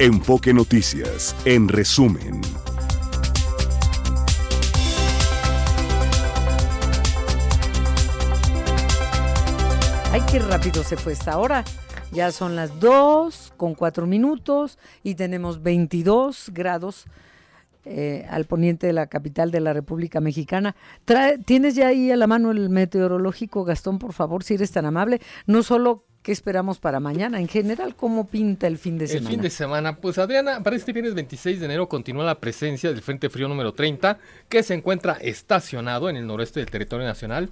Enfoque Noticias, en resumen. Ay, qué rápido se fue esta hora. Ya son las 2 con 4 minutos y tenemos 22 grados eh, al poniente de la capital de la República Mexicana. ¿Tienes ya ahí a la mano el meteorológico, Gastón, por favor, si eres tan amable? No solo qué esperamos para mañana, en general, ¿cómo pinta el fin de semana? El fin de semana, pues Adriana, para este viernes 26 de enero continúa la presencia del Frente Frío número 30, que se encuentra estacionado en el noroeste del territorio nacional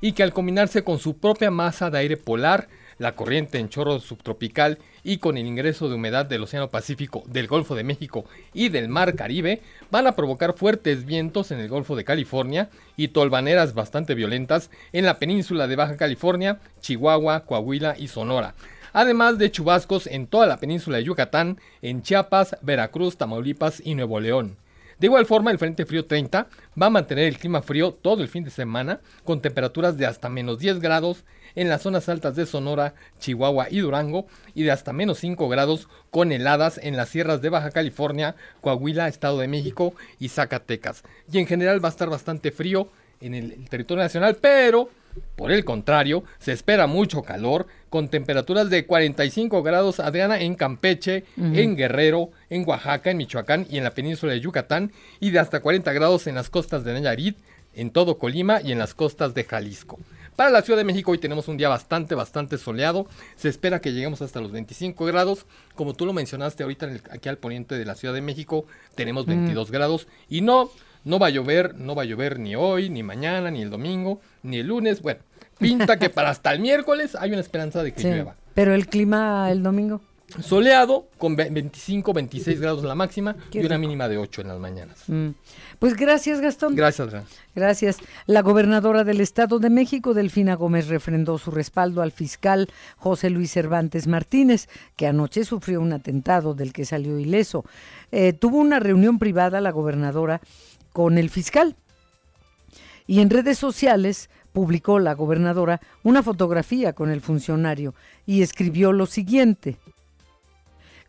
y que al combinarse con su propia masa de aire polar, la corriente en chorro subtropical y con el ingreso de humedad del Océano Pacífico, del Golfo de México y del Mar Caribe, van a provocar fuertes vientos en el Golfo de California y tolvaneras bastante violentas en la península de Baja California, Chihuahua, Coahuila y Sonora además de chubascos en toda la península de Yucatán, en Chiapas, Veracruz, Tamaulipas y Nuevo León. De igual forma, el Frente Frío 30 va a mantener el clima frío todo el fin de semana, con temperaturas de hasta menos 10 grados en las zonas altas de Sonora, Chihuahua y Durango, y de hasta menos 5 grados con heladas en las sierras de Baja California, Coahuila, Estado de México y Zacatecas. Y en general va a estar bastante frío en el territorio nacional, pero por el contrario, se espera mucho calor, con temperaturas de 45 grados Adriana en Campeche, en Guerrero, en Oaxaca, en Michoacán y en la península de Yucatán, y de hasta 40 grados en las costas de Nayarit, en todo Colima y en las costas de Jalisco. Para la Ciudad de México hoy tenemos un día bastante, bastante soleado. Se espera que lleguemos hasta los 25 grados. Como tú lo mencionaste ahorita aquí al poniente de la Ciudad de México, tenemos 22 grados. Y no, no va a llover, no va a llover ni hoy, ni mañana, ni el domingo, ni el lunes. Bueno, pinta que para hasta el miércoles hay una esperanza de que llueva. Pero el clima el domingo. Soleado, con 25, 26 grados la máxima y una mínima de 8 en las mañanas. Mm. Pues gracias, Gastón. Gracias, Gracias. La gobernadora del Estado de México, Delfina Gómez, refrendó su respaldo al fiscal José Luis Cervantes Martínez, que anoche sufrió un atentado del que salió ileso. Eh, tuvo una reunión privada la gobernadora con el fiscal. Y en redes sociales publicó la gobernadora una fotografía con el funcionario y escribió lo siguiente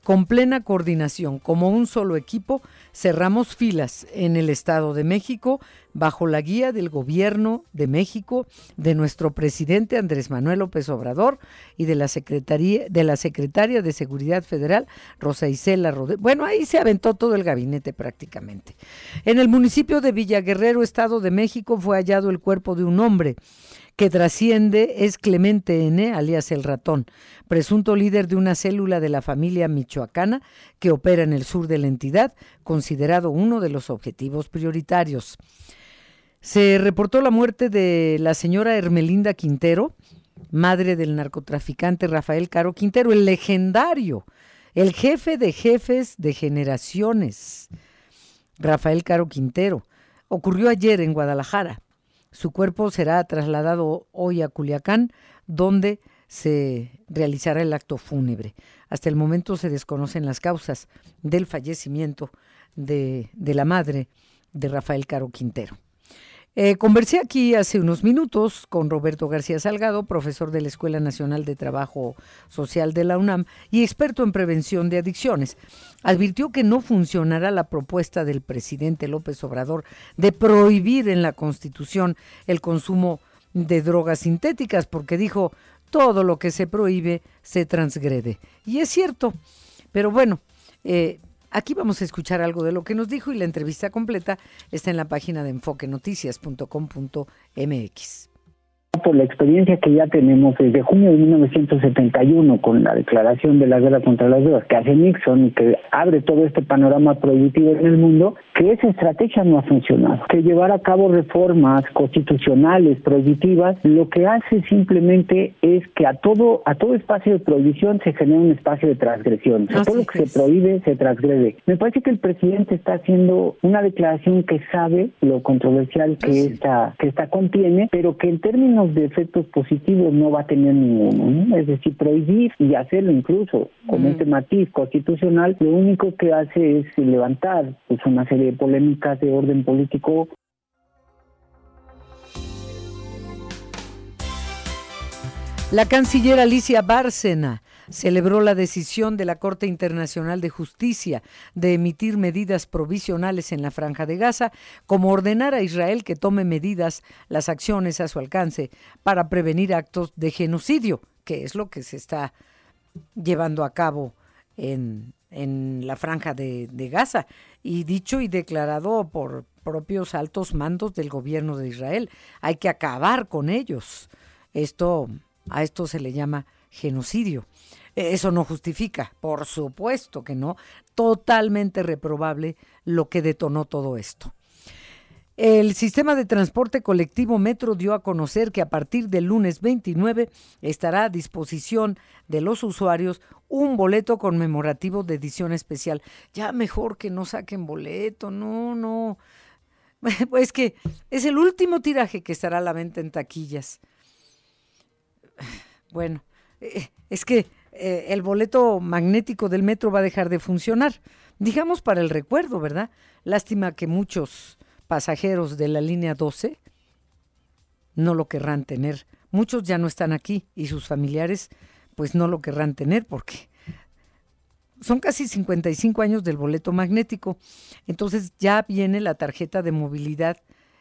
con plena coordinación, como un solo equipo, cerramos filas en el Estado de México bajo la guía del Gobierno de México, de nuestro presidente Andrés Manuel López Obrador y de la Secretaría de la Secretaria de Seguridad Federal Rosa Isela Rodríguez. Bueno, ahí se aventó todo el gabinete prácticamente. En el municipio de Villaguerrero, Estado de México, fue hallado el cuerpo de un hombre que trasciende es Clemente N., alias el ratón, presunto líder de una célula de la familia michoacana que opera en el sur de la entidad, considerado uno de los objetivos prioritarios. Se reportó la muerte de la señora Hermelinda Quintero, madre del narcotraficante Rafael Caro Quintero, el legendario, el jefe de jefes de generaciones, Rafael Caro Quintero. Ocurrió ayer en Guadalajara. Su cuerpo será trasladado hoy a Culiacán, donde se realizará el acto fúnebre. Hasta el momento se desconocen las causas del fallecimiento de, de la madre de Rafael Caro Quintero. Eh, conversé aquí hace unos minutos con Roberto García Salgado, profesor de la Escuela Nacional de Trabajo Social de la UNAM y experto en prevención de adicciones. Advirtió que no funcionará la propuesta del presidente López Obrador de prohibir en la Constitución el consumo de drogas sintéticas, porque dijo, todo lo que se prohíbe se transgrede. Y es cierto, pero bueno, eh, Aquí vamos a escuchar algo de lo que nos dijo y la entrevista completa está en la página de enfoquenoticias.com.mx por la experiencia que ya tenemos desde junio de 1971 con la declaración de la guerra contra las drogas que hace Nixon y que abre todo este panorama prohibitivo en el mundo, que esa estrategia no ha funcionado. Que llevar a cabo reformas constitucionales prohibitivas lo que hace simplemente es que a todo a todo espacio de prohibición se genera un espacio de transgresión. Todo lo que se prohíbe se transgrede. Me parece que el presidente está haciendo una declaración que sabe lo controversial que esta que esta contiene, pero que en términos de efectos positivos no va a tener ninguno. Es decir, prohibir y hacerlo incluso con este matiz constitucional, lo único que hace es levantar pues, una serie de polémicas de orden político. La canciller Alicia Bárcena celebró la decisión de la Corte Internacional de Justicia de emitir medidas provisionales en la franja de Gaza, como ordenar a Israel que tome medidas, las acciones a su alcance, para prevenir actos de genocidio, que es lo que se está llevando a cabo en, en la franja de, de Gaza, y dicho y declarado por propios altos mandos del gobierno de Israel. Hay que acabar con ellos. Esto, a esto se le llama genocidio. E, eso no justifica, por supuesto que no, totalmente reprobable lo que detonó todo esto. El sistema de transporte colectivo Metro dio a conocer que a partir del lunes 29 estará a disposición de los usuarios un boleto conmemorativo de edición especial. Ya mejor que no saquen boleto, no, no. Pues que es el último tiraje que estará a la venta en taquillas. Bueno, eh, es que eh, el boleto magnético del metro va a dejar de funcionar. Digamos para el recuerdo, ¿verdad? Lástima que muchos pasajeros de la línea 12 no lo querrán tener. Muchos ya no están aquí y sus familiares pues no lo querrán tener porque son casi 55 años del boleto magnético. Entonces ya viene la tarjeta de movilidad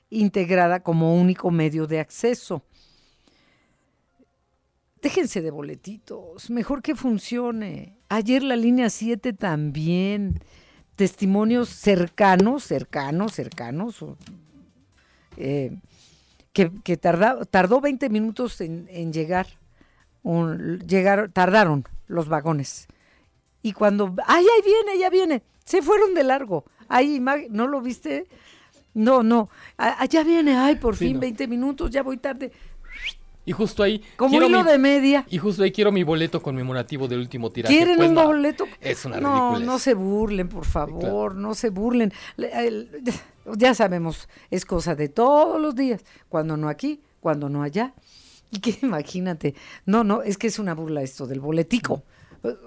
integrada como único medio de acceso. Déjense de boletitos, mejor que funcione. Ayer la línea 7 también. Testimonios cercanos, cercanos, cercanos, eh, que, tardó 20 minutos en, llegar, llegar, tardaron los vagones y cuando, ay, ahí viene, ya viene, se fueron de largo. Ahí, ¿no lo viste? No, no, allá viene, ay, por fin, 20 minutos, ya voy tarde. Y justo ahí. Como hilo de media. Y justo ahí quiero mi boleto conmemorativo del último tiraje. ¿Quieren pues un boleto? Es una No, no se burlen, por favor, no se burlen. ya sabemos, es cosa de todos los días. Cuando no aquí, cuando no allá. Y que imagínate. No, no, es que es una burla esto del boletico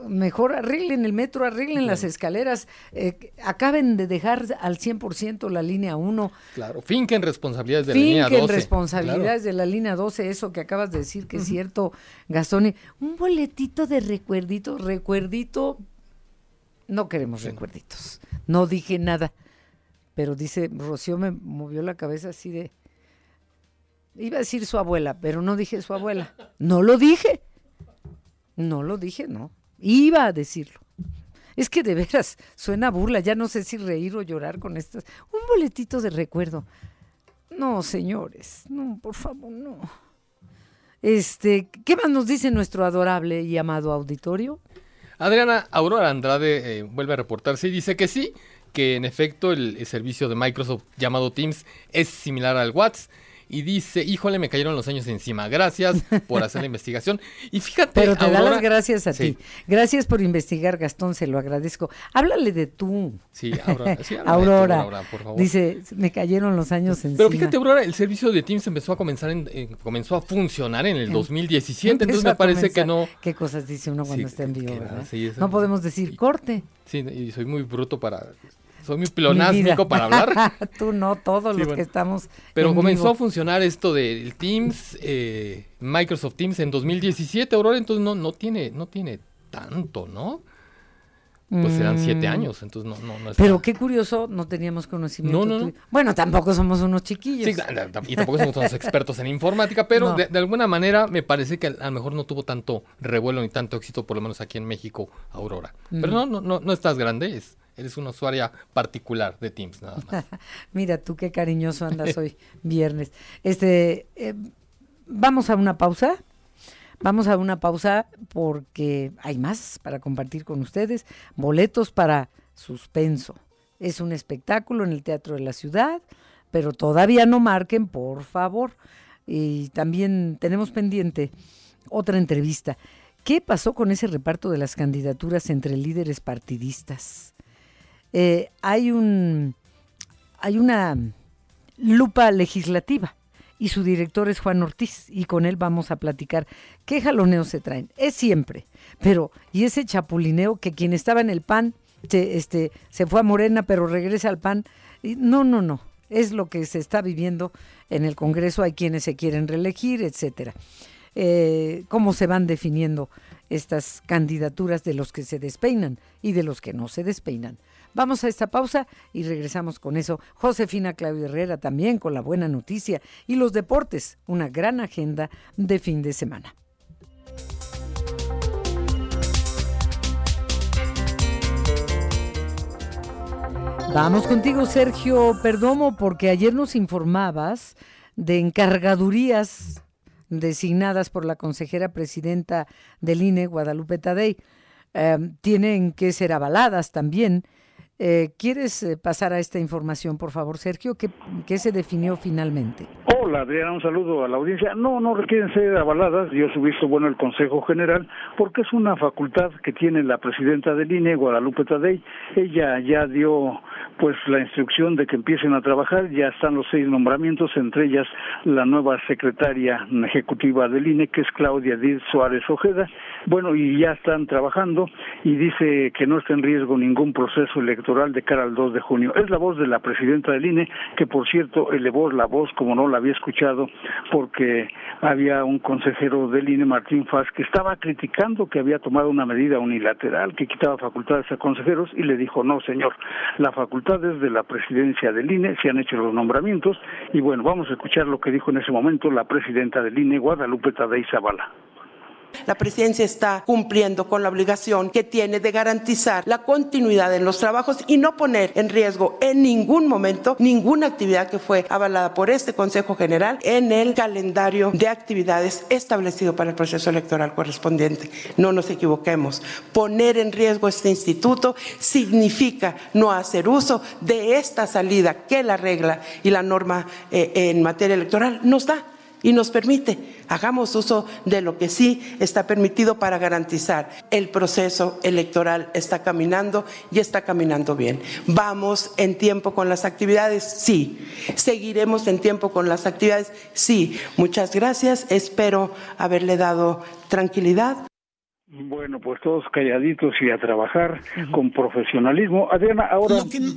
mejor arreglen el metro, arreglen las escaleras, eh, acaben de dejar al 100% la línea 1. Claro, finquen responsabilidades de la línea 12. Finquen responsabilidades de la línea 12, eso que acabas de decir que es cierto, Gastón. Un boletito de recuerdito, recuerdito, no queremos recuerditos, no dije nada, pero dice, Rocío me movió la cabeza así de... Iba a decir su abuela, pero no dije su abuela. No lo dije. No lo dije, no. Iba a decirlo. Es que de veras suena burla, ya no sé si reír o llorar con estas. Un boletito de recuerdo. No, señores, no, por favor, no. Este, ¿qué más nos dice nuestro adorable y amado auditorio? Adriana Aurora Andrade eh, vuelve a reportarse y dice que sí, que en efecto el, servicio de Microsoft llamado Teams es similar al WhatsApp y dice, híjole, me cayeron los años encima. Gracias por hacer la investigación. Y fíjate, Pero te da las gracias a ti. Gracias por investigar, Gastón, se lo agradezco. Háblale de tú. Sí, Aurora. Aurora, por favor. Dice, me cayeron los años encima. Pero fíjate, Aurora, el servicio de Teams empezó a comenzar, en, comenzó a funcionar en el 2017, entonces me parece que no... ¿Qué cosas dice uno cuando está en vivo, verdad? no podemos decir corte. Sí, y soy muy bruto para soy muy pleonásmico para hablar. Tú no, todos los que estamos. Pero comenzó a funcionar esto del Teams, eh, Microsoft Teams en 2017, Aurora, entonces no, no tiene, no tiene tanto, ¿no? Pues serán siete mm. años, entonces no, no, no Pero qué curioso, no teníamos conocimiento. No, no, Bueno, tampoco somos unos chiquillos. Sí, y tampoco somos unos expertos en informática, pero de, alguna manera me parece que a lo mejor no tuvo tanto revuelo ni tanto éxito, por lo menos aquí en México, Aurora. Pero no, no, no, no estás grande, es, Eres una usuaria particular de Teams, nada más. Mira tú qué cariñoso andas hoy, viernes. Este, eh, vamos a una pausa. Vamos a una pausa porque hay más para compartir con ustedes. Boletos para Suspenso. Es un espectáculo en el Teatro de la Ciudad, pero todavía no marquen, por favor. Y también tenemos pendiente otra entrevista. ¿Qué pasó con ese reparto de las candidaturas entre líderes partidistas? Eh, hay, un, hay una lupa legislativa y su director es Juan Ortiz y con él vamos a platicar qué jaloneos se traen. Es siempre, pero y ese chapulineo que quien estaba en el PAN se, este, se fue a Morena pero regresa al PAN. no, no, no. Es lo que se está viviendo en el Congreso. Hay quienes se quieren reelegir, etcétera. Eh, cómo se van definiendo estas candidaturas de los que se despeinan y de los que no se despeinan. Vamos a esta pausa y regresamos con eso. Josefina Claudio Herrera también con la buena noticia y los deportes, una gran agenda de fin de semana. Vamos contigo, Sergio Perdomo, porque ayer nos informabas de encargadurías designadas por la consejera presidenta del INE, Guadalupe Tadei. Eh, tienen que ser avaladas también eh, ¿Quieres eh, pasar a esta información, por favor, Sergio? ¿Qué, ¿Qué, se definió finalmente? Hola, Adriana, un saludo a la audiencia. No, no requieren ser avaladas. Yo he visto bueno el Consejo General porque es una facultad que tiene la presidenta del INE, Guadalupe Tadei. Ella ya dio pues la instrucción de que empiecen a trabajar. Ya están los seis nombramientos, entre ellas la nueva secretaria ejecutiva del INE, que es Claudia Díaz Suárez Ojeda. Bueno, y ya están trabajando y dice que no está en riesgo ningún proceso electoral de cara al 2 de junio. Es la voz de la presidenta del INE, que por cierto elevó la voz como no la había escuchado, porque había un consejero del INE, Martín Faz, que estaba criticando que había tomado una medida unilateral que quitaba facultades a consejeros y le dijo, no señor, la facultad es de la presidencia del INE, se han hecho los nombramientos y bueno, vamos a escuchar lo que dijo en ese momento la presidenta del INE, Guadalupe Tadei Zavala. La presidencia está cumpliendo con la obligación que tiene de garantizar la continuidad en los trabajos y no poner en riesgo en ningún momento ninguna actividad que fue avalada por este Consejo General en el calendario de actividades establecido para el proceso electoral correspondiente. No nos equivoquemos. Poner en riesgo este instituto significa no hacer uso de esta salida que la regla y la norma eh, en materia electoral nos da y nos permite. Hagamos uso de lo que sí está permitido para garantizar el proceso electoral está caminando y está caminando bien. ¿Vamos en tiempo con las actividades? Sí. ¿Seguiremos en tiempo con las actividades? Sí. Muchas gracias. Espero haberle dado tranquilidad. Bueno, pues todos calladitos y a trabajar con profesionalismo. Adriana, ahora,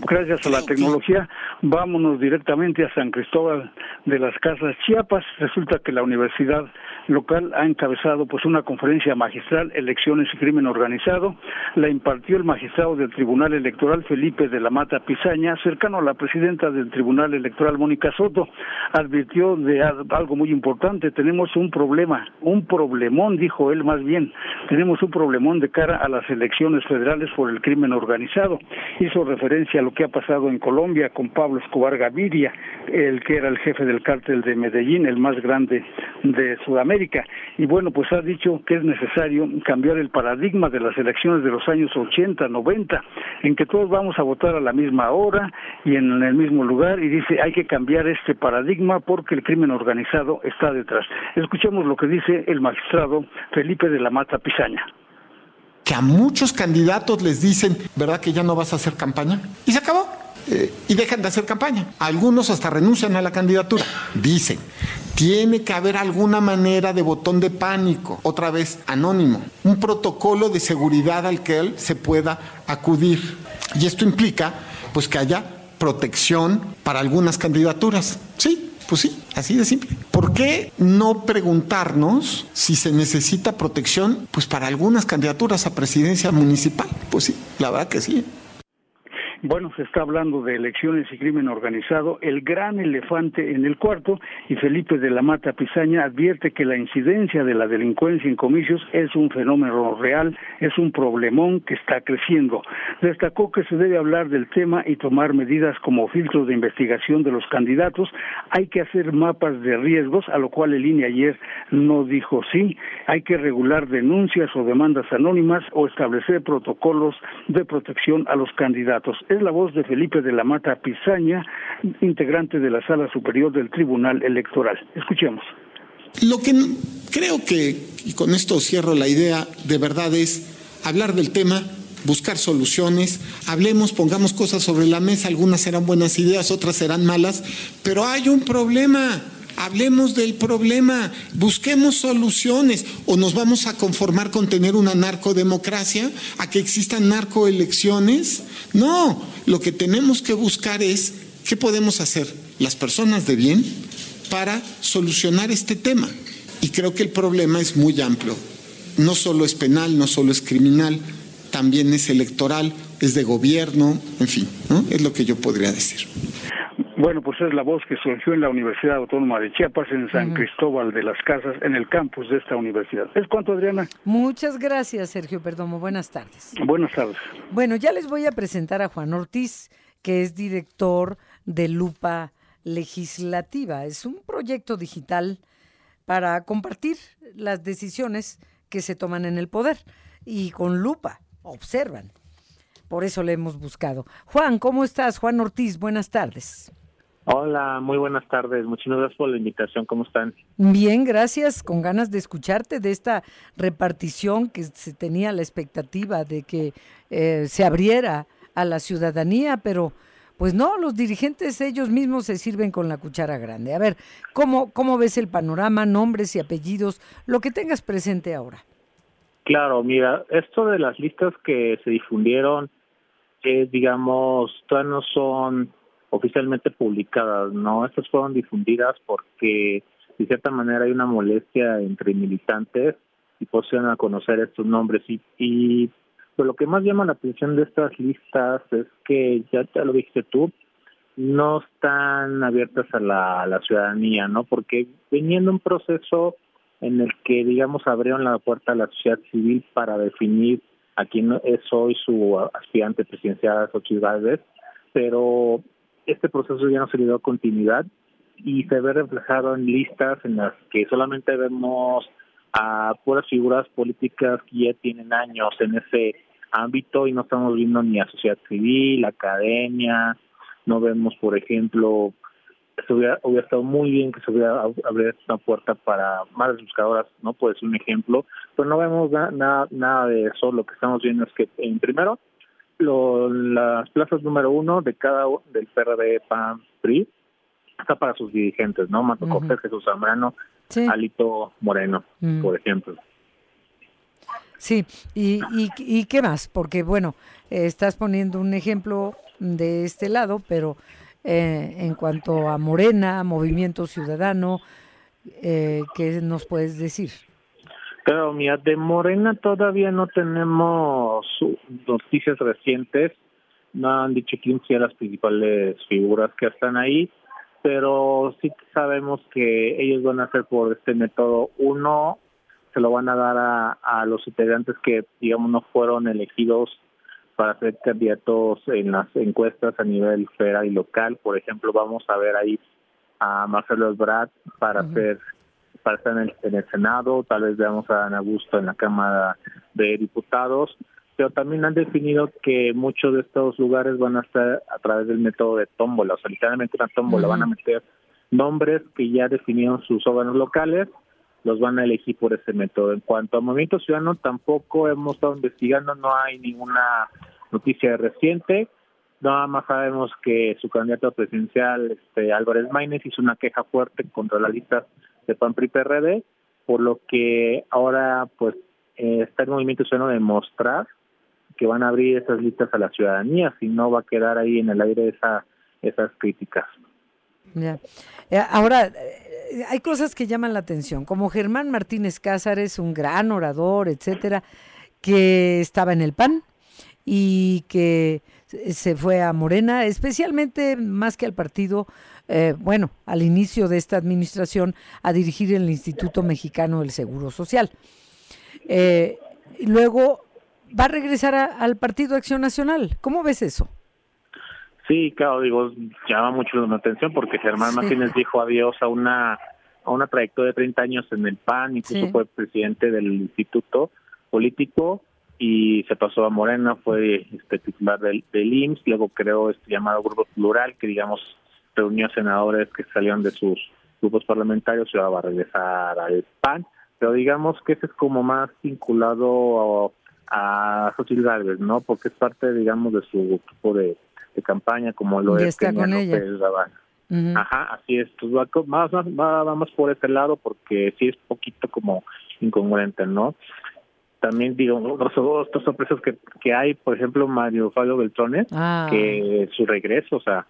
gracias a la tecnología, vámonos directamente a San Cristóbal de las Casas Chiapas. Resulta que la universidad local ha encabezado pues una conferencia magistral, elecciones y crimen organizado. La impartió el magistrado del Tribunal Electoral, Felipe de la Mata Pizaña, cercano a la presidenta del Tribunal Electoral, Mónica Soto. Advirtió de algo muy importante. Tenemos un problema, un problemón, dijo él más bien. Tenemos un problemón de cara a las elecciones federales por el crimen organizado. Hizo referencia a lo que ha pasado en Colombia con Pablo Escobar Gaviria, el que era el jefe del cártel de Medellín, el más grande de Sudamérica. Y bueno, pues ha dicho que es necesario cambiar el paradigma de las elecciones de los años 80, 90, en que todos vamos a votar a la misma hora y en el mismo lugar. Y dice, hay que cambiar este paradigma porque el crimen organizado está detrás. Escuchemos lo que dice el magistrado Felipe de la Mata Pizaña que a muchos candidatos les dicen, ¿verdad que ya no vas a hacer campaña? Y se acabó. Eh, y dejan de hacer campaña. Algunos hasta renuncian a la candidatura. Dicen, tiene que haber alguna manera de botón de pánico, otra vez anónimo, un protocolo de seguridad al que él se pueda acudir. Y esto implica pues que haya protección para algunas candidaturas. Sí, pues sí, así de simple. ¿Por qué no preguntarnos si se necesita protección pues para algunas candidaturas a presidencia municipal? Pues sí, la verdad que sí. Bueno, se está hablando de elecciones y crimen organizado, el gran elefante en el cuarto, y Felipe de la Mata Pizaña advierte que la incidencia de la delincuencia en comicios es un fenómeno real, es un problemón que está creciendo. Destacó que se debe hablar del tema y tomar medidas como filtros de investigación de los candidatos. Hay que hacer mapas de riesgos, a lo cual el INE ayer no dijo sí. Hay que regular denuncias o demandas anónimas o establecer protocolos de protección a los candidatos es la voz de Felipe de la Mata Pizaña, integrante de la Sala Superior del Tribunal Electoral. Escuchemos. Lo que creo que, y con esto cierro la idea, de verdad es hablar del tema, buscar soluciones, hablemos, pongamos cosas sobre la mesa, algunas serán buenas ideas, otras serán malas, pero hay un problema. Hablemos del problema, busquemos soluciones o nos vamos a conformar con tener una narcodemocracia, a que existan narcoelecciones. No, lo que tenemos que buscar es qué podemos hacer las personas de bien para solucionar este tema. Y creo que el problema es muy amplio. no solo es penal, no solo es criminal, también es electoral, es de gobierno, en fin, ¿no? Es lo que yo podría decir. Bueno, pues es la voz que surgió en la Universidad Autónoma de Chiapas, en San Cristóbal de las Casas, en el campus de esta universidad. ¿Es cuánto, Adriana? Muchas gracias, Sergio Perdomo. Buenas tardes. Buenas tardes. Bueno, ya les voy a presentar a Juan Ortiz, que es director de Lupa Legislativa. Es un proyecto digital para compartir las decisiones que se toman en el poder y con lupa observan. Por eso le hemos buscado. Juan, ¿cómo estás? Juan Ortiz, buenas tardes. Hola, muy buenas tardes. Muchas gracias por la invitación. ¿Cómo están? Bien, gracias. Con ganas de escucharte de esta repartición que se tenía la expectativa de que eh, se abriera a la ciudadanía, pero pues no, los dirigentes ellos mismos se sirven con la cuchara grande. A ver, ¿cómo, cómo ves el panorama, nombres y apellidos, lo que tengas presente ahora? Claro, mira, esto de las listas que se difundieron, eh, digamos, todavía no son oficialmente publicadas, ¿no? Estas fueron difundidas porque de cierta manera hay una molestia entre militantes y pusieron a conocer estos nombres y, y pues lo que más llama la atención de estas listas es que ya lo dijiste tú, no están abiertas a la, a la ciudadanía, ¿no? Porque viniendo un proceso en el que, digamos, abrieron la puerta a la sociedad civil para definir a quién es hoy su aspirante presidencial, Xochitl Gálvez, pero este proceso ya no se le dio continuidad y se ve reflejado en listas en las que solamente vemos a puras figuras políticas que ya tienen años en ese ámbito y no estamos viendo ni a sociedad civil, academia, no vemos, por ejemplo, se hubiera, hubiera estado muy bien que se hubiera abierto una puerta para más buscadoras, ¿no? Puede ser un ejemplo, pero no vemos nada, nada de eso. Lo que estamos viendo es que, en primero, lo, las plazas número uno de cada del PRD, PAN, PRI, está para sus dirigentes, ¿no? Mato Cortés, Jesús Zambrano, Alito Moreno, mm. por ejemplo. Sí, y, y, y, qué más? Porque, bueno, estás poniendo un ejemplo de este lado, pero eh, en cuanto a Morena, Movimiento Ciudadano, eh, ¿qué nos puedes decir? Claro, mira, de Morena todavía no tenemos noticias recientes. No han dicho quién sean las principales figuras que están ahí, pero sí sabemos que ellos van a hacer por este método. Uno, se lo van a dar a, a los integrantes que, digamos, no fueron elegidos para ser candidatos en las encuestas a nivel federal y local. Por ejemplo, vamos a ver ahí a Marcelo Ebrard para hacer para estar en el, Senado, tal vez veamos a Ana Augusto en la Cámara de Diputados, pero también han definido que muchos de estos lugares van a estar a través del método de tómbola, o sea, literalmente una tómbola, van a meter nombres que ya definieron sus órganos locales, los van a elegir por ese método. En cuanto a Movimiento Ciudadano, tampoco hemos estado investigando, no hay ninguna noticia reciente. Nada más sabemos que su candidato presidencial, este, Álvarez Maínez, hizo una queja fuerte contra la lista de PAN PRI PRD, por lo que ahora pues eh, está el movimiento ciudadano de mostrar que van a abrir esas listas a la ciudadanía, si no va a quedar ahí en el aire esa, esas críticas. Ya. Eh, ahora, eh, hay cosas que llaman la atención, como Germán Martínez Cázares, un gran orador, etcétera, que estaba en el PAN y que se fue a Morena, especialmente más que al partido, eh, bueno, al inicio de esta administración, a dirigir el Instituto Mexicano del Seguro Social. luego va a regresar al Partido Acción Nacional. ¿Cómo ves eso? Sí, claro, digo, llama mucho la atención porque Germán Martínez dijo adiós a una a una trayectoria de 30 años en el PAN, incluso fue presidente del instituto político y se pasó a Morena, fue este titular del, del IMSS, luego creó este llamado Grupo Plural, que digamos reunió senadores que salieron de sus grupos parlamentarios y ahora va a regresar al PAN, pero digamos que ese es como más vinculado a, a Xochitl ¿no? Porque es parte, digamos, de su grupo de de campaña como lo es está con ella. Ajá, así es. Pues va, más, va, vamos por ese lado porque sí es poquito como incongruente, ¿no? También digo, otras sorpresas que, que hay, por ejemplo, Mario Fabio Beltrones, ah. que su regreso, o sea,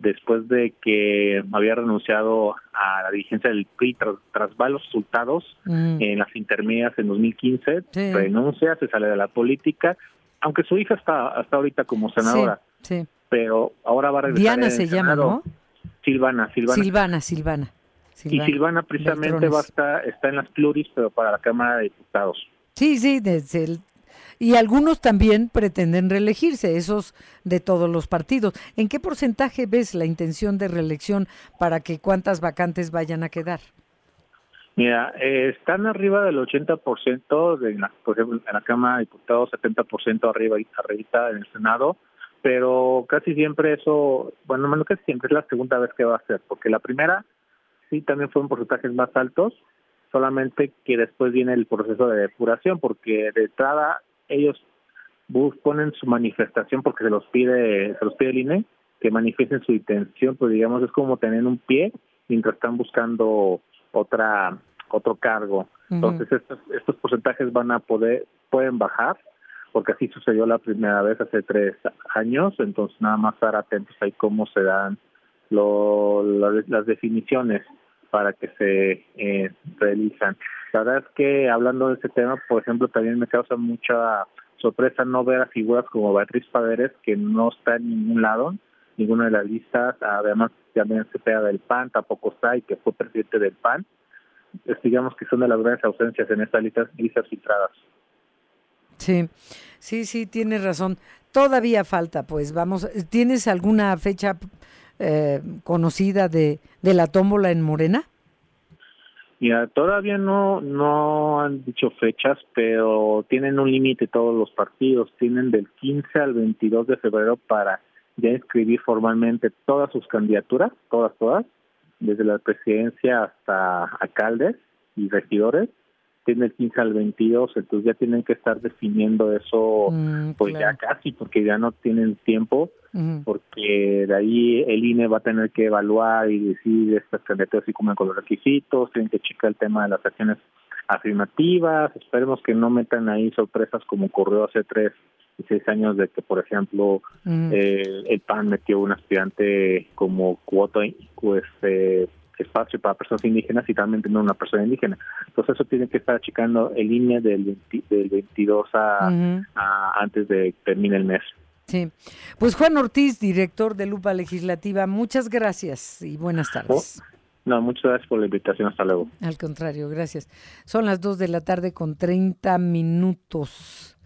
después de que había renunciado a la dirigencia del PRI tras, tras malos resultados Mm. en las intermedias en 2015, renuncia, se sale de la política, aunque su hija está hasta ahorita como senadora, Sí, sí. pero ahora va a regresar Diana se llama. ¿no? Silvana, Silvana. Silvana, Silvana. Y Silvana precisamente Beltrones. va a estar, está en las pluris, pero para la Cámara de Diputados. Sí, sí, desde el- y algunos también pretenden reelegirse, esos de todos los partidos. ¿En qué porcentaje ves la intención de reelección para que cuántas vacantes vayan a quedar? Mira, eh, están arriba del 80%, de la, por ejemplo, en la Cámara de Diputados, 70% arriba arribita en el Senado, pero casi siempre eso, bueno, no casi siempre es la segunda vez que va a ser, porque la primera sí también fueron porcentajes más altos, solamente que después viene el proceso de depuración, porque de entrada ellos ponen su manifestación porque se los pide, se los pide el INE, que manifiesten su intención, pues digamos es como tener un pie mientras están buscando otra otro cargo. Entonces estos, estos porcentajes van a poder pueden bajar porque así sucedió la primera vez hace tres años. Entonces nada más estar atentos ahí cómo se dan lo, la- las definiciones para que se eh, realizan. La verdad es que hablando de este tema, por ejemplo, también me causa mucha sorpresa no ver a figuras como Beatriz Paderes, que no está en ningún lado, ninguna de las listas, además también se pega del PAN, tampoco está y que fue presidente del PAN. Es, digamos que son de las grandes ausencias en estas listas, listas filtradas. Sí, sí, sí, tienes razón. Todavía falta, pues vamos, ¿tienes alguna fecha eh, conocida de, de la tómbola en Morena? Mira, todavía no no han dicho fechas, pero tienen un límite todos los partidos. Tienen del 15 al 22 de febrero para ya inscribir formalmente todas sus candidaturas, todas, todas, desde la presidencia hasta alcaldes y regidores. Tienen el 15 al 22, entonces ya tienen que estar definiendo eso, Mm, pues claro. ya casi, porque ya no tienen tiempo porque de ahí el INE va a tener que evaluar y decir estas candidaturas si cumplen con los requisitos, tienen que checar el tema de las acciones afirmativas, esperemos que no metan ahí sorpresas como ocurrió hace tres y seis años de que, por ejemplo, Mm. eh, el PAN metió un aspirante como cuota pues, eh, espacio para personas indígenas y también tener una persona indígena. Entonces eso tiene que estar checando el INE del, 20 del 22 a, antes de que termine el mes. Sí. Pues Juan Ortiz, director de Lupa Legislativa, muchas gracias y buenas tardes. No, muchas gracias por la invitación. Hasta luego. Al contrario, gracias. Son las 2 de la tarde con 30 minutos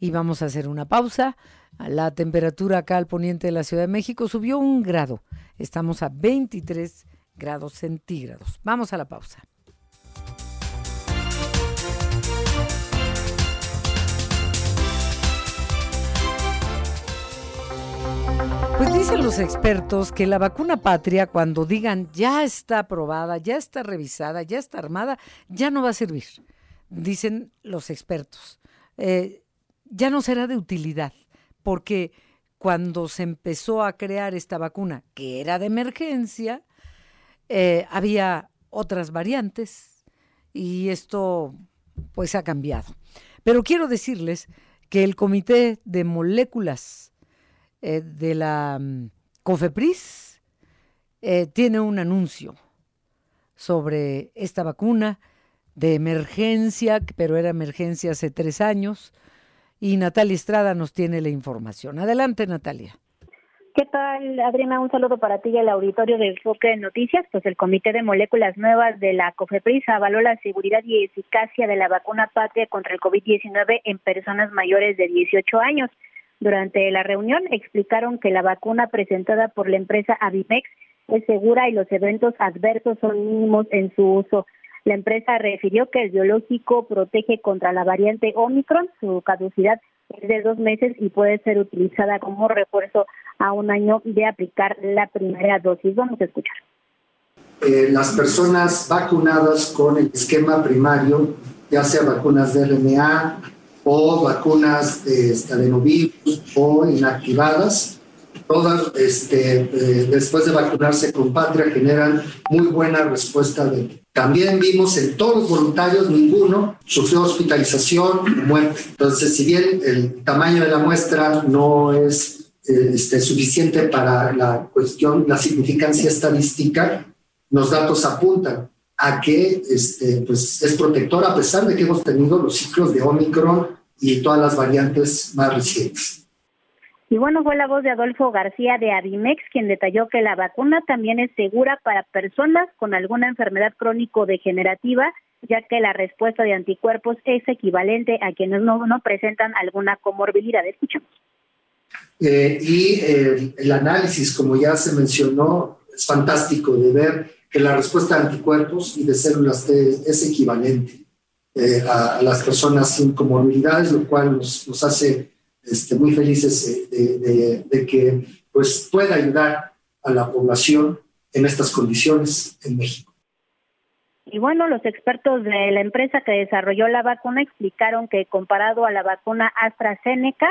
y vamos a hacer una pausa. La temperatura acá al poniente de la Ciudad de México subió un grado. Estamos a 23 grados centígrados. Vamos a la pausa. Pues dicen los expertos que la vacuna patria, cuando digan ya está aprobada, ya está revisada, ya está armada, ya no va a servir. Dicen los expertos. Eh, ya no será de utilidad, porque cuando se empezó a crear esta vacuna, que era de emergencia, eh, había otras variantes y esto pues ha cambiado. Pero quiero decirles que el Comité de Moléculas eh, de la mm, COFEPRIS eh, tiene un anuncio sobre esta vacuna de emergencia, pero era emergencia hace tres años, y Natalia Estrada nos tiene la información. Adelante, Natalia. ¿Qué tal, Adriana? Un saludo para ti y el auditorio de Enfoque de Noticias. Pues el Comité de Moléculas Nuevas de la COFEPRIS avaló la seguridad y eficacia de la vacuna patria contra el COVID-19 en personas mayores de 18 años. Durante la reunión explicaron que la vacuna presentada por la empresa Avimex es segura y los eventos adversos son mínimos en su uso. La empresa refirió que el biológico protege contra la variante Omicron. Su caducidad es de dos meses y puede ser utilizada como refuerzo a un año de aplicar la primera dosis. Vamos a escuchar. Eh, las personas vacunadas con el esquema primario, ya sea vacunas de RNA o vacunas de adenovirus o inactivadas, todas este, eh, después de vacunarse con Patria generan muy buena respuesta de también vimos en todos los voluntarios, ninguno sufrió hospitalización o muerte. Entonces, si bien el tamaño de la muestra no es eh, este, suficiente para la cuestión, la significancia estadística, los datos apuntan a que este, pues, es protector a pesar de que hemos tenido los ciclos de Omicron y todas las variantes más recientes. Y bueno, fue la voz de Adolfo García de Adimex quien detalló que la vacuna también es segura para personas con alguna enfermedad crónico-degenerativa, ya que la respuesta de anticuerpos es equivalente a quienes no, no presentan alguna comorbilidad. Escuchamos. Eh, y eh, el análisis, como ya se mencionó, es fantástico de ver que la respuesta de anticuerpos y de células T es equivalente eh, a, las personas sin comorbilidades, lo cual nos, nos hace este, muy felices de, que pues, pueda ayudar a la población en estas condiciones en México. Y bueno, los expertos de la empresa que desarrolló la vacuna explicaron que comparado a la vacuna AstraZeneca,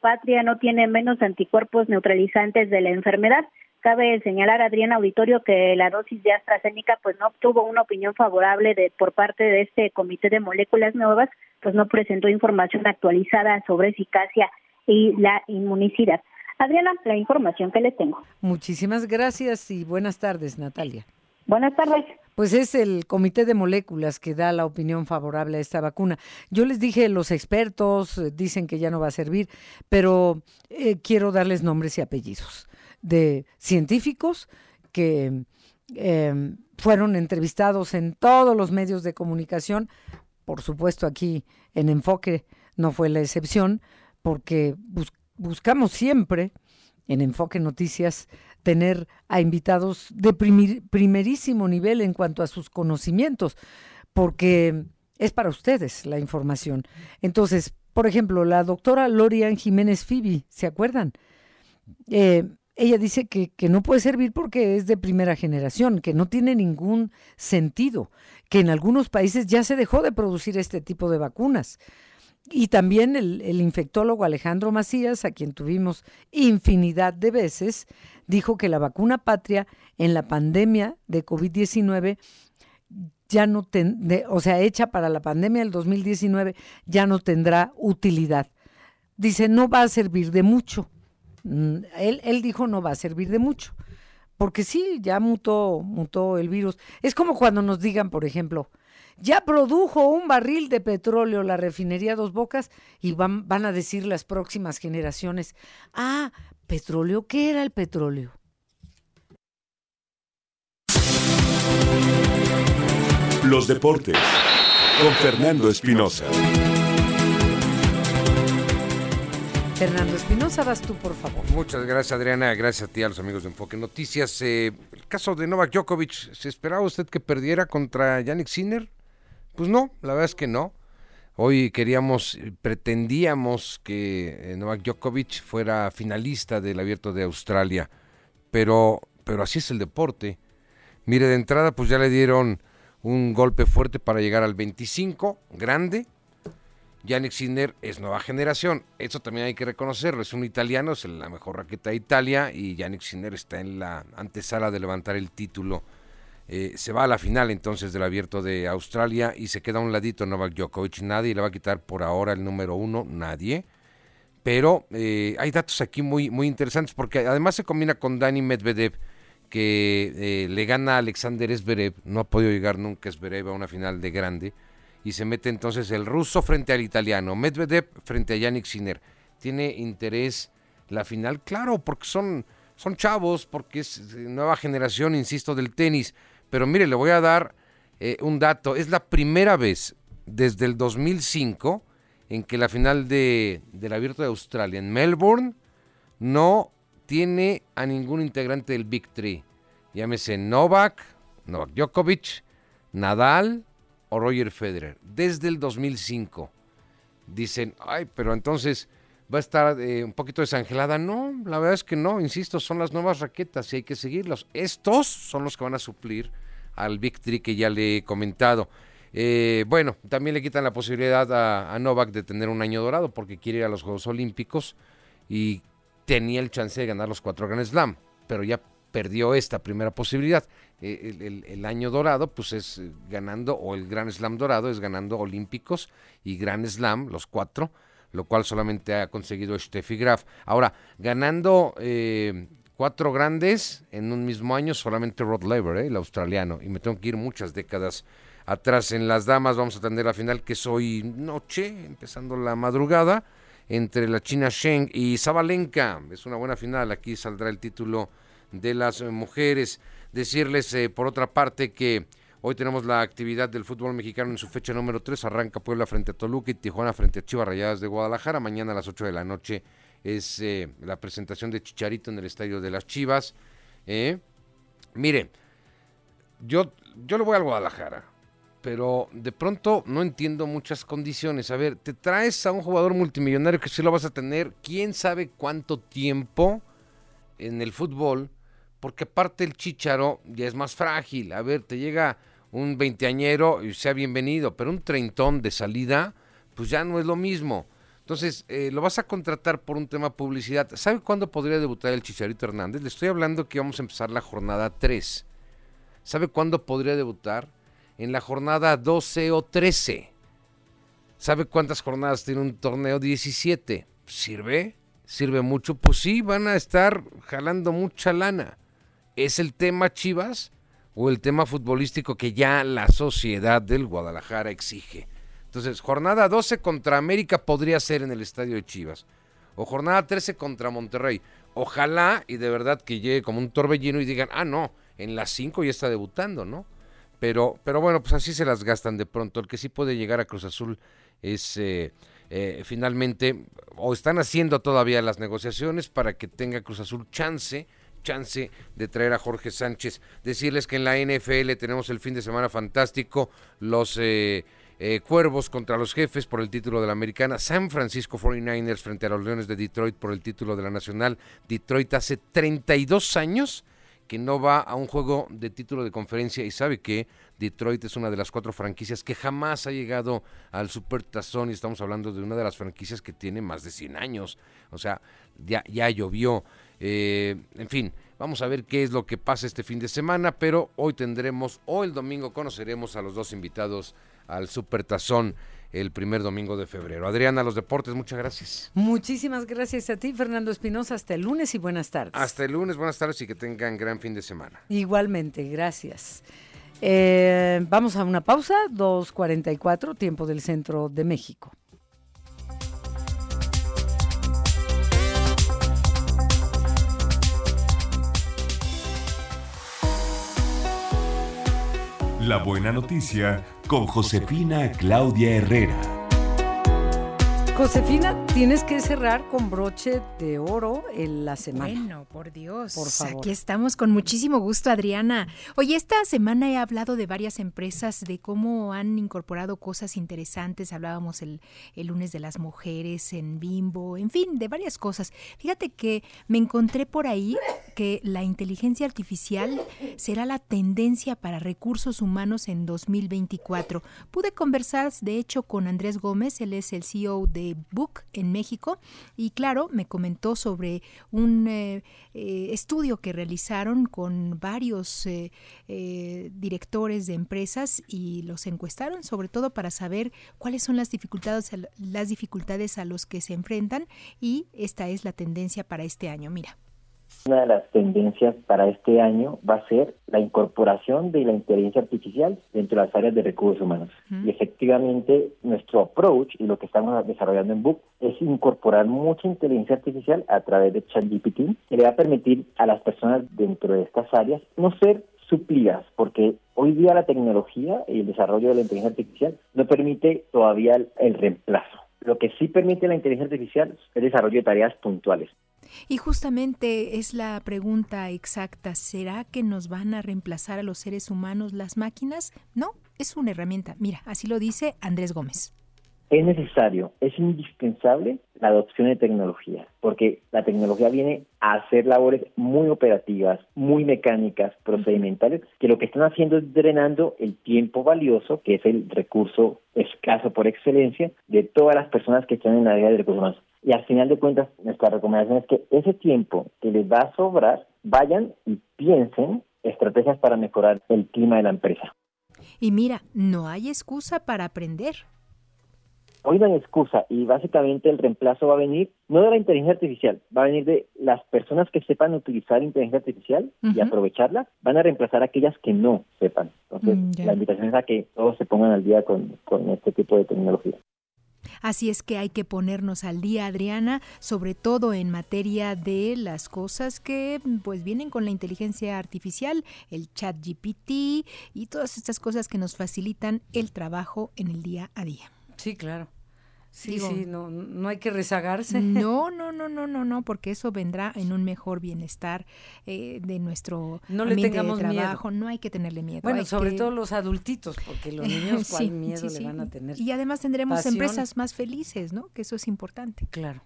Patria no tiene menos anticuerpos neutralizantes de la enfermedad. Cabe señalar, Adrián Auditorio, que la dosis de AstraZeneca pues no obtuvo una opinión favorable de, por parte de este Comité de Moléculas Nuevas, pues no presentó información actualizada sobre eficacia y la inmunicidad. Adriana, la información que les tengo. Muchísimas gracias y buenas tardes, Natalia. Buenas tardes. Pues es el comité de moléculas que da la opinión favorable a esta vacuna. Yo les dije, los expertos eh, dicen que ya no va a servir, pero eh, quiero darles nombres y apellidos de científicos que em, fueron entrevistados en todos los medios de comunicación. Por supuesto, aquí en Enfoque no fue la excepción, porque buscamos siempre en Enfoque Noticias tener a invitados de primerísimo nivel en cuanto a sus conocimientos, porque es para ustedes la información. Entonces, por ejemplo, la doctora Lorian Jiménez Fibi, ¿se acuerdan? Eh, ella dice que, que, no puede servir porque es de primera generación, que no tiene ningún sentido, que en algunos países ya se dejó de producir este tipo de vacunas. Y también el, infectólogo Alejandro Macías, a quien tuvimos infinidad de veces, dijo que la vacuna patria en la pandemia de COVID-19 ya no o sea, hecha para la pandemia del 2019, ya no tendrá utilidad. Dice, no va a servir de mucho. Mm, él, él dijo, no va a servir de mucho. Porque sí, ya mutó, mutó el virus. Es como cuando nos digan, por ejemplo, ya produjo un barril de petróleo la refinería Dos Bocas y van, van a decir las próximas generaciones, ah, petróleo, ¿qué era el petróleo? Los deportes con Fernando Espinosa. Fernando Espinosa, vas tú, por favor. Muchas gracias, Adriana. Gracias a ti, a los amigos de Enfoque Noticias. Eh, el caso de Novak Djokovic, ¿se esperaba usted que perdiera contra Yannick Sinner? Pues no, la verdad es que no. Hoy queríamos, pretendíamos que eh, Novak Djokovic fuera finalista del Abierto de Australia, pero, pero así es el deporte. Mire, de entrada, pues ya le dieron un golpe fuerte para llegar al 25, grande. Yannick Sinner es nueva generación, eso también hay que reconocerlo, es un italiano, es la mejor raqueta de Italia y Yannick Sinner está en la antesala de levantar el título eh, se va a la final entonces del abierto de Australia y se queda a un ladito Novak Djokovic. Nadie le va a quitar por ahora el número uno, nadie. Pero eh, hay datos aquí muy, muy interesantes porque además se combina con Dani Medvedev que eh, le gana a Alexander Zverev, no ha podido llegar nunca Zverev a una final de grande, y se mete entonces el ruso frente al italiano, Medvedev frente a Yannick Sinner. ¿Tiene interés la final? Claro, porque son, son chavos, porque es nueva generación, insisto, del tenis. Pero mire, le voy a dar eh, un dato. Es la primera vez desde el 2005 en que la final de, del Abierto de Australia en Melbourne no tiene a ningún integrante del Big Three. Llámese Novak, Novak Djokovic, Nadal o Roger Federer. Desde el 2005. Dicen, ay, pero entonces va a estar eh, un poquito desangelada. No, la verdad es que no, insisto, son las nuevas raquetas y hay que seguirlos. Estos son los que van a suplir al Three que ya le he comentado. Eh, bueno, también le quitan la posibilidad a, Novak de tener un año dorado porque quiere ir a los Juegos Olímpicos y tenía el chance de ganar los cuatro Grand Slam, pero ya perdió esta primera posibilidad. Eh, el, año dorado, pues es ganando, o el Grand Slam dorado es ganando Olímpicos y Grand Slam, los cuatro, lo cual solamente ha conseguido Steffi Graf. Ahora, ganando eh, cuatro grandes en un mismo año, solamente Rod Laver, eh, el australiano, y me tengo que ir muchas décadas atrás. En las damas vamos a tener la final que es hoy noche, empezando la madrugada, entre la China Sheng y Zabalenka. Es una buena final, aquí saldrá el título de las mujeres. Decirles, eh, por otra parte, que Hoy tenemos la actividad del fútbol mexicano en su fecha número 3. Arranca Puebla frente a Toluca y Tijuana frente a Chivas Rayadas de Guadalajara. Mañana a las 8 de la noche es eh, la presentación de Chicharito en el estadio de las Chivas. Eh. Mire, yo, yo le voy al Guadalajara, pero de pronto no entiendo muchas condiciones. A ver, te traes a un jugador multimillonario que sí lo vas a tener, quién sabe cuánto tiempo en el fútbol, porque aparte el Chicharo ya es más frágil. A ver, te llega un veinteañero y sea bienvenido, pero un treintón de salida, pues ya no es lo mismo. Entonces, eh, lo vas a contratar por un tema publicidad. ¿Sabe cuándo podría debutar el Chicharito Hernández? Le estoy hablando que vamos a empezar la jornada 3. ¿Sabe cuándo podría debutar? En la jornada 12 o 13. ¿Sabe cuántas jornadas tiene un torneo? 17. ¿Sirve? ¿Sirve mucho? Pues sí, van a estar jalando mucha lana. ¿Es el tema Chivas? o el tema futbolístico que ya la sociedad del Guadalajara exige. Entonces, jornada 12 contra América podría ser en el estadio de Chivas. O jornada 13 contra Monterrey. Ojalá y de verdad que llegue como un torbellino y digan, ah, no, en las 5 ya está debutando, ¿no? Pero, pero bueno, pues así se las gastan de pronto. El que sí puede llegar a Cruz Azul es eh, eh, finalmente, o están haciendo todavía las negociaciones para que tenga Cruz Azul chance chance de traer a Jorge Sánchez. Decirles que en la NFL tenemos el fin de semana fantástico, los eh, eh, Cuervos contra los Jefes por el título de la Americana, San Francisco 49ers frente a los Leones de Detroit por el título de la Nacional. Detroit hace 32 años que no va a un juego de título de conferencia y sabe que Detroit es una de las cuatro franquicias que jamás ha llegado al Super Tazón y estamos hablando de una de las franquicias que tiene más de 100 años. O sea, ya, ya llovió. Eh, en fin, vamos a ver qué es lo que pasa este fin de semana, pero hoy tendremos, o el domingo conoceremos a los dos invitados al Super Tazón el primer domingo de febrero. Adriana, los deportes, muchas gracias. Muchísimas gracias a ti, Fernando Espinosa. Hasta el lunes y buenas tardes. Hasta el lunes, buenas tardes y que tengan gran fin de semana. Igualmente, gracias. Eh, vamos a una pausa, 2.44, tiempo del centro de México. La buena noticia con Josefina Claudia Herrera. Josefina, tienes que cerrar con broche de oro en la semana. Bueno, por Dios. Por favor. Aquí estamos con muchísimo gusto, Adriana. Oye, esta semana he hablado de varias empresas, de cómo han incorporado cosas interesantes. Hablábamos el, el lunes de las mujeres en Bimbo, en fin, de varias cosas. Fíjate que me encontré por ahí que la inteligencia artificial será la tendencia para recursos humanos en 2024. Pude conversar, de hecho, con Andrés Gómez, él es el CEO de Book en México y claro, me comentó sobre un eh, eh, estudio que realizaron con varios eh, directores de empresas y los encuestaron sobre todo para saber cuáles son las dificultades, las dificultades a los que se enfrentan y esta es la tendencia para este año. Mira. Una de las tendencias para este año va a ser la incorporación de la inteligencia artificial dentro de las áreas de recursos humanos. Y efectivamente nuestro approach y lo que estamos desarrollando en Book es incorporar mucha inteligencia artificial a través de ChatGPT que le va a permitir a las personas dentro de estas áreas no ser suplidas, porque hoy día la tecnología y el desarrollo de la inteligencia artificial no permite todavía el reemplazo. Lo que sí permite la inteligencia artificial es el desarrollo de tareas puntuales. Y justamente es la pregunta exacta, ¿será que nos van a reemplazar a los seres humanos las máquinas? No, es una herramienta. Mira, así lo dice Andrés Gómez. Es necesario, es indispensable la adopción de tecnología, porque la tecnología viene a hacer labores muy operativas, muy mecánicas, procedimentales, que lo que están haciendo es drenando el tiempo valioso, que es el recurso escaso por excelencia, de todas las personas que están en la área de recursos humanos. Y al final de cuentas, nuestra recomendación es que ese tiempo que les va a sobrar, vayan y piensen estrategias para mejorar el clima de la empresa. Y mira, no hay excusa para aprender. hoy no hay excusa y básicamente el reemplazo va a venir no de la inteligencia artificial, va a venir de las personas que sepan utilizar inteligencia artificial y aprovecharla, van a reemplazar a aquellas que no sepan. Entonces, mm, la invitación es a que todos se pongan al día con, con este tipo de tecnología. Así es que hay que ponernos al día, Adriana, sobre todo en materia de las cosas que pues vienen con la inteligencia artificial, el chat GPT y todas estas cosas que nos facilitan el trabajo en el día a día. Sí, claro. Sí, sí, no, no hay que rezagarse. No, no, no, no, no, no, porque eso vendrá en un mejor bienestar eh, de nuestro no le tengamos de trabajo. No hay que tenerle miedo. Bueno, sobre todo los adultitos, porque los niños, ¿cuál miedo le van a tener? Y además tendremos empresas más felices, ¿no? Que eso es importante. Claro.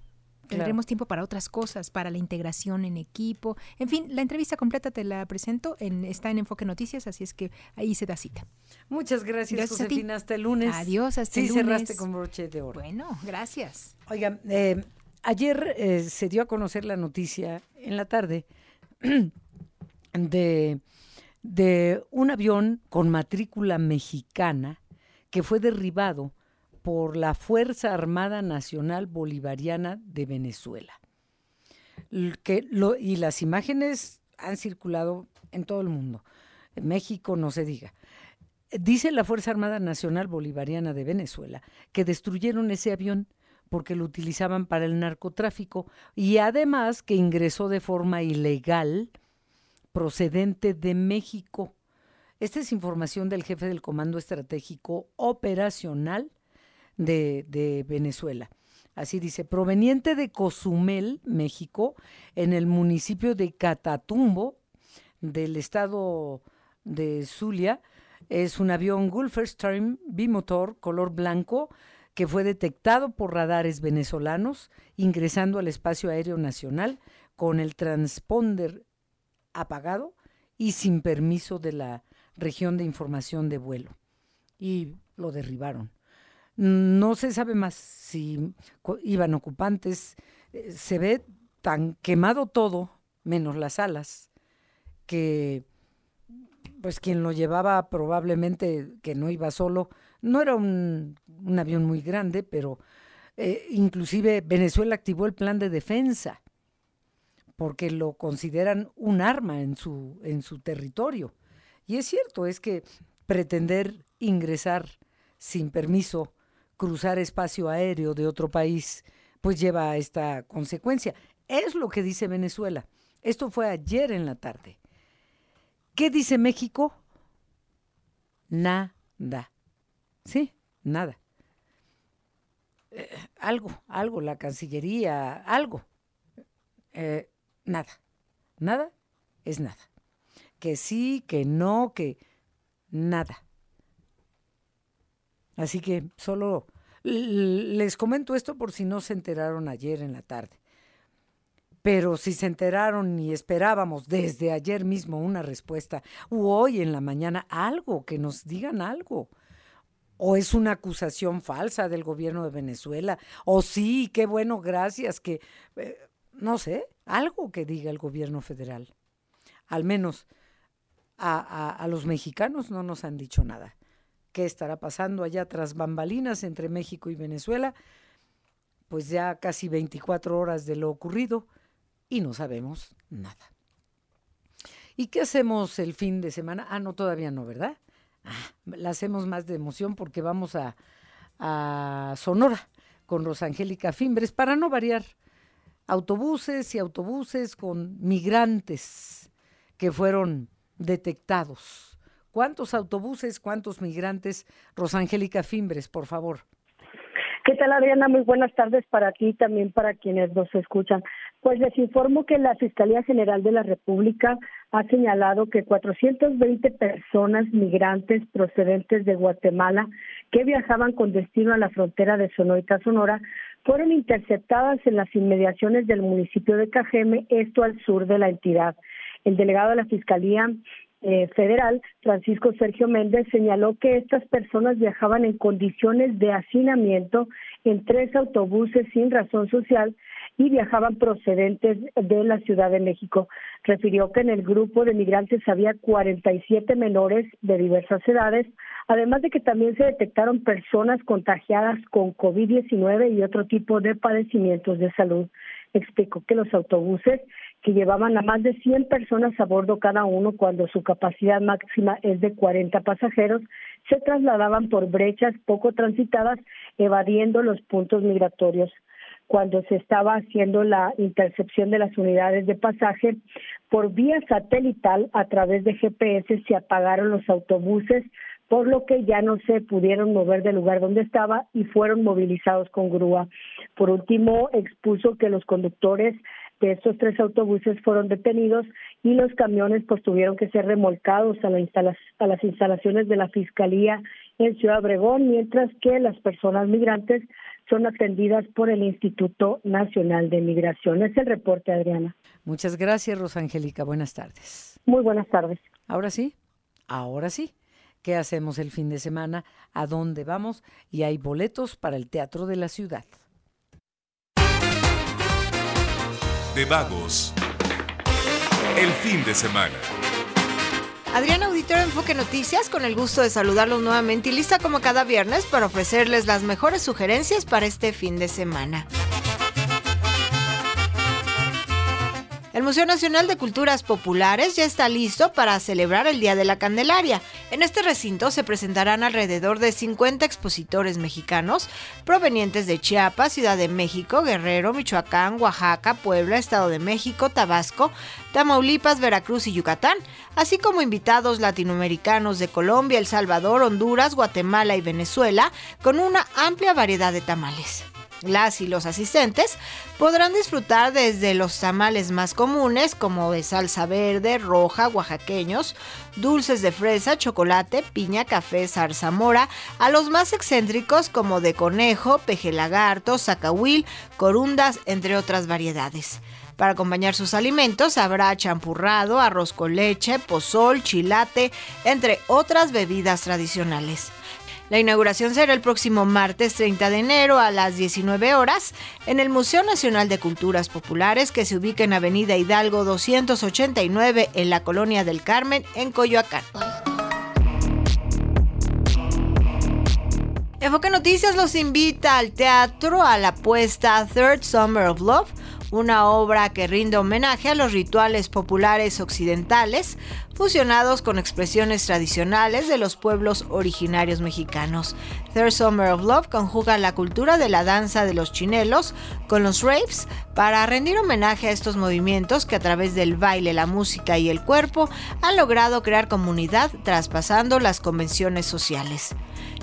Tendremos tiempo para otras cosas, para la integración en equipo. En fin, la entrevista completa te la presento, en, está en Enfoque Noticias, así es que ahí se da cita. Muchas gracias, Josefina. Hasta el lunes. Adiós, hasta el lunes. Sí, cerraste con broche de oro. Bueno, gracias. Oigan, eh, ayer eh, se dio a conocer la noticia en la tarde de, de un avión con matrícula mexicana que fue derribado por la Fuerza Armada Nacional Bolivariana de Venezuela. Que y las imágenes han circulado en todo el mundo. En México no se diga. Dice la Fuerza Armada Nacional Bolivariana de Venezuela que destruyeron ese avión porque lo utilizaban para el narcotráfico y además que ingresó de forma ilegal procedente de México. Esta es información del jefe del Comando Estratégico Operacional de, Venezuela. Así dice, proveniente de Cozumel, México, en el municipio de Catatumbo, del estado de Zulia, es un avión Gulfstream bimotor color blanco que fue detectado por radares venezolanos ingresando al espacio aéreo nacional con el transponder apagado y sin permiso de la región de información de vuelo. Y lo derribaron. No se sabe más si iban ocupantes. Eh, se ve tan quemado todo, menos las alas, que pues quien lo llevaba probablemente que no iba solo, no era un, avión muy grande, pero eh, inclusive Venezuela activó el plan de defensa porque lo consideran un arma en su, en su territorio. Y es cierto, es que pretender ingresar sin permiso cruzar espacio aéreo de otro país, pues lleva a esta consecuencia. Es lo que dice Venezuela. Esto fue ayer en la tarde. ¿Qué dice México? Nada. Sí, nada. Eh, algo, algo, la Cancillería, algo. Eh, nada. Nada es nada. Que sí, que no, que nada. Así que solo les comento esto por si no se enteraron ayer en la tarde. Pero si se enteraron y esperábamos desde ayer mismo una respuesta, u hoy en la mañana algo, que nos digan algo. O es una acusación falsa del gobierno de Venezuela, o sí, qué bueno, gracias, que, eh, no sé, algo que diga el gobierno federal. Al menos a los mexicanos no nos han dicho nada qué estará pasando allá tras bambalinas entre México y Venezuela, pues ya casi 24 horas de lo ocurrido y no sabemos nada. ¿Y qué hacemos el fin de semana? Ah, no, todavía no, ¿verdad? Ah, la hacemos más de emoción porque vamos a, a Sonora con Rosangélica Fimbres para no variar. Autobuses y autobuses con migrantes que fueron detectados ¿Cuántos autobuses, cuántos migrantes? Rosangélica Fimbres, por favor. ¿Qué tal, Adriana? Muy buenas tardes para ti y también para quienes nos escuchan. Pues les informo que la Fiscalía General de la República ha señalado que 420 personas migrantes procedentes de Guatemala que viajaban con destino a la frontera de Sonoita, Sonora, fueron interceptadas en las inmediaciones del municipio de Cajeme, esto al sur de la entidad. El delegado de la Fiscalía eh, federal, Francisco Sergio Méndez, señaló que estas personas viajaban en condiciones de hacinamiento en tres autobuses sin razón social y viajaban procedentes de la Ciudad de México. Refirió que en el grupo de migrantes había 47 menores de diversas edades, además de que también se detectaron personas contagiadas con COVID-19 y otro tipo de padecimientos de salud. Explicó que los autobuses que llevaban a más de 100 personas a bordo cada uno cuando su capacidad máxima es de 40 pasajeros, se trasladaban por brechas poco transitadas, evadiendo los puntos migratorios. Cuando se estaba haciendo la intercepción de las unidades de pasaje, por vía satelital a través de GPS se apagaron los autobuses, por lo que ya no se pudieron mover del lugar donde estaba y fueron movilizados con grúa. Por último, expuso que los conductores de estos tres autobuses fueron detenidos y los camiones pues tuvieron que ser remolcados a, a las instalaciones de la Fiscalía en Ciudad Obregón, mientras que las personas migrantes son atendidas por el Instituto Nacional de Migración. Es el reporte, Adriana. Muchas gracias, Rosangélica. Buenas tardes. Muy buenas tardes. Ahora sí, ahora sí. ¿Qué hacemos el fin de semana? ¿A dónde vamos? Y hay boletos para el Teatro de la Ciudad. De vagos. El fin de semana. Adriana Auditor Enfoque Noticias, con el gusto de saludarlos nuevamente y lista como cada viernes para ofrecerles las mejores sugerencias para este fin de semana. El Museo Nacional de Culturas Populares ya está listo para celebrar el Día de la Candelaria. En este recinto se presentarán alrededor de 50 expositores mexicanos provenientes de Chiapas, Ciudad de México, Guerrero, Michoacán, Oaxaca, Puebla, Estado de México, Tabasco, Tamaulipas, Veracruz y Yucatán, así como invitados latinoamericanos de Colombia, El Salvador, Honduras, Guatemala y Venezuela, con una amplia variedad de tamales. Las y los asistentes podrán disfrutar desde los tamales más comunes como de salsa verde, roja, oaxaqueños, dulces de fresa, chocolate, piña, café, zarzamora, a los más excéntricos como de conejo, peje lagarto, zacahuil, corundas, entre otras variedades. Para acompañar sus alimentos habrá champurrado, arroz con leche, pozol, chilate, entre otras bebidas tradicionales. La inauguración será el próximo martes 30 de enero a las 19 horas en el Museo Nacional de Culturas Populares que se ubica en Avenida Hidalgo 289 en la Colonia del Carmen en Coyoacán. Enfoque Noticias los invita al teatro a la puesta Third Summer of Love una obra que rinde homenaje a los rituales populares occidentales, fusionados con expresiones tradicionales de los pueblos originarios mexicanos. Third Summer of Love conjuga la cultura de la danza de los chinelos con los rapes para rendir homenaje a estos movimientos que a través del baile, la música y el cuerpo han logrado crear comunidad traspasando las convenciones sociales.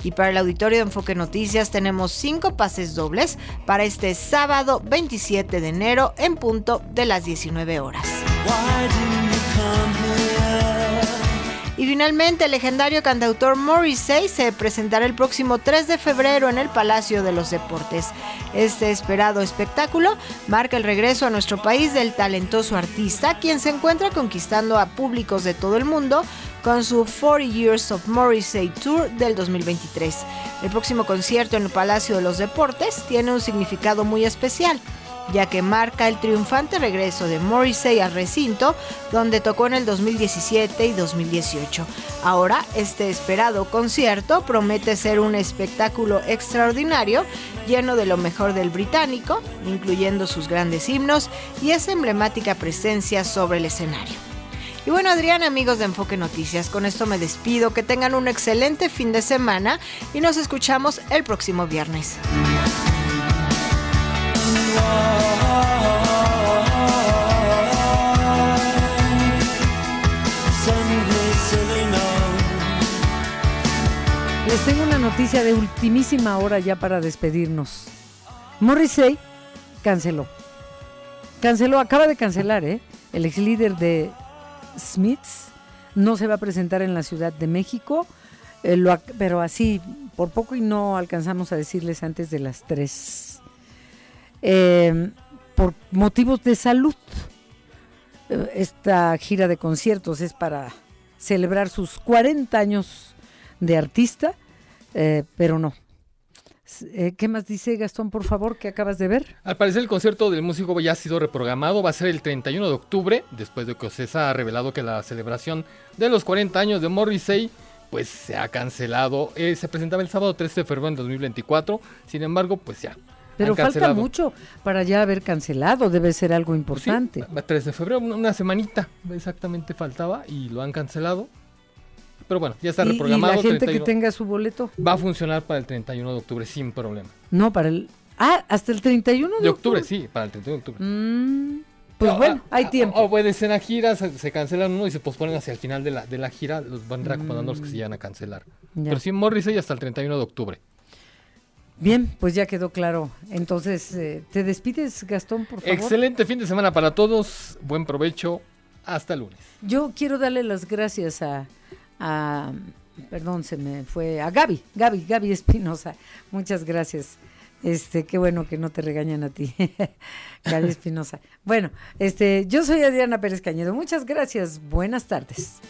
Y para el auditorio de Enfoque Noticias tenemos cinco pases dobles para este sábado 27 de enero en punto de las 19 horas. Y finalmente, el legendario cantautor Morrissey se presentará el próximo 3 de febrero en el Palacio de los Deportes. Este esperado espectáculo marca el regreso a nuestro país del talentoso artista, quien se encuentra conquistando a públicos de todo el mundo con su 40 Years of Morrissey Tour del 2023. El próximo concierto en el Palacio de los Deportes tiene un significado muy especial ya que marca el triunfante regreso de Morrissey al recinto, donde tocó en el 2017 y 2018. Ahora, este esperado concierto promete ser un espectáculo extraordinario, lleno de lo mejor del británico, incluyendo sus grandes himnos y esa emblemática presencia sobre el escenario. Y bueno, Adrián, amigos de Enfoque Noticias, con esto me despido, que tengan un excelente fin de semana y nos escuchamos el próximo viernes. Les tengo una noticia de ultimísima hora ya para despedirnos. Morrissey canceló. Canceló, acaba de cancelar, ¿eh? El ex líder de Smiths no se va a presentar en la Ciudad de México, eh, pero así, por poco y no alcanzamos a decirles antes de las 3. Em, por motivos de salud. Eh, esta gira de conciertos es para celebrar sus 40 años de artista, eh, pero no. Eh, ¿Qué más dice Gastón, por favor, que acabas de ver? Al parecer el concierto del músico ya ha sido reprogramado, va a ser el 31 de octubre, después de que Ocesa ha revelado que la celebración de los 40 años de Morrissey pues se ha cancelado. Eh, se presentaba el sábado 13 de febrero en 2024, sin embargo, pues ya. Pero falta mucho para ya haber cancelado, debe ser algo importante. Sí, 13 de febrero, una semanita exactamente faltaba y lo han cancelado. Pero bueno, ya está reprogramado. ¿Y la gente que tenga su boleto? Va a funcionar para el 31 de octubre sin problema. No, para el... Ah, hasta el 31 de, de octubre. sí, para el 31 de octubre. Mm, pues bueno, ah, hay tiempo. O puede ser en la gira, se, cancelan uno y se posponen hacia el final de la, de la gira, los van reacomodando los que se llegan a cancelar. Pero sí, Morrissey hasta el 31 de octubre. Bien, pues ya quedó claro. Entonces, eh, ¿te despides, Gastón, por favor? Excelente fin de semana para todos. Buen provecho. Hasta lunes. Yo quiero darle las gracias a a, perdón, se me fue, a Gaby, Gaby, Gaby Espinosa. Muchas gracias. Este, qué bueno que no te regañan a ti, Gaby Espinosa. Bueno, este, yo soy Adriana Pérez Cañedo. Muchas gracias. Buenas tardes.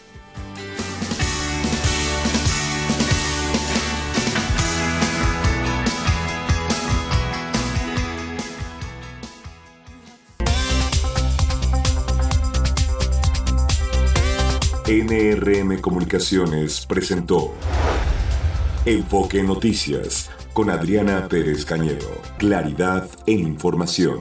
NRM Comunicaciones presentó Enfoque Noticias con Adriana Pérez Cañedo. Claridad en información.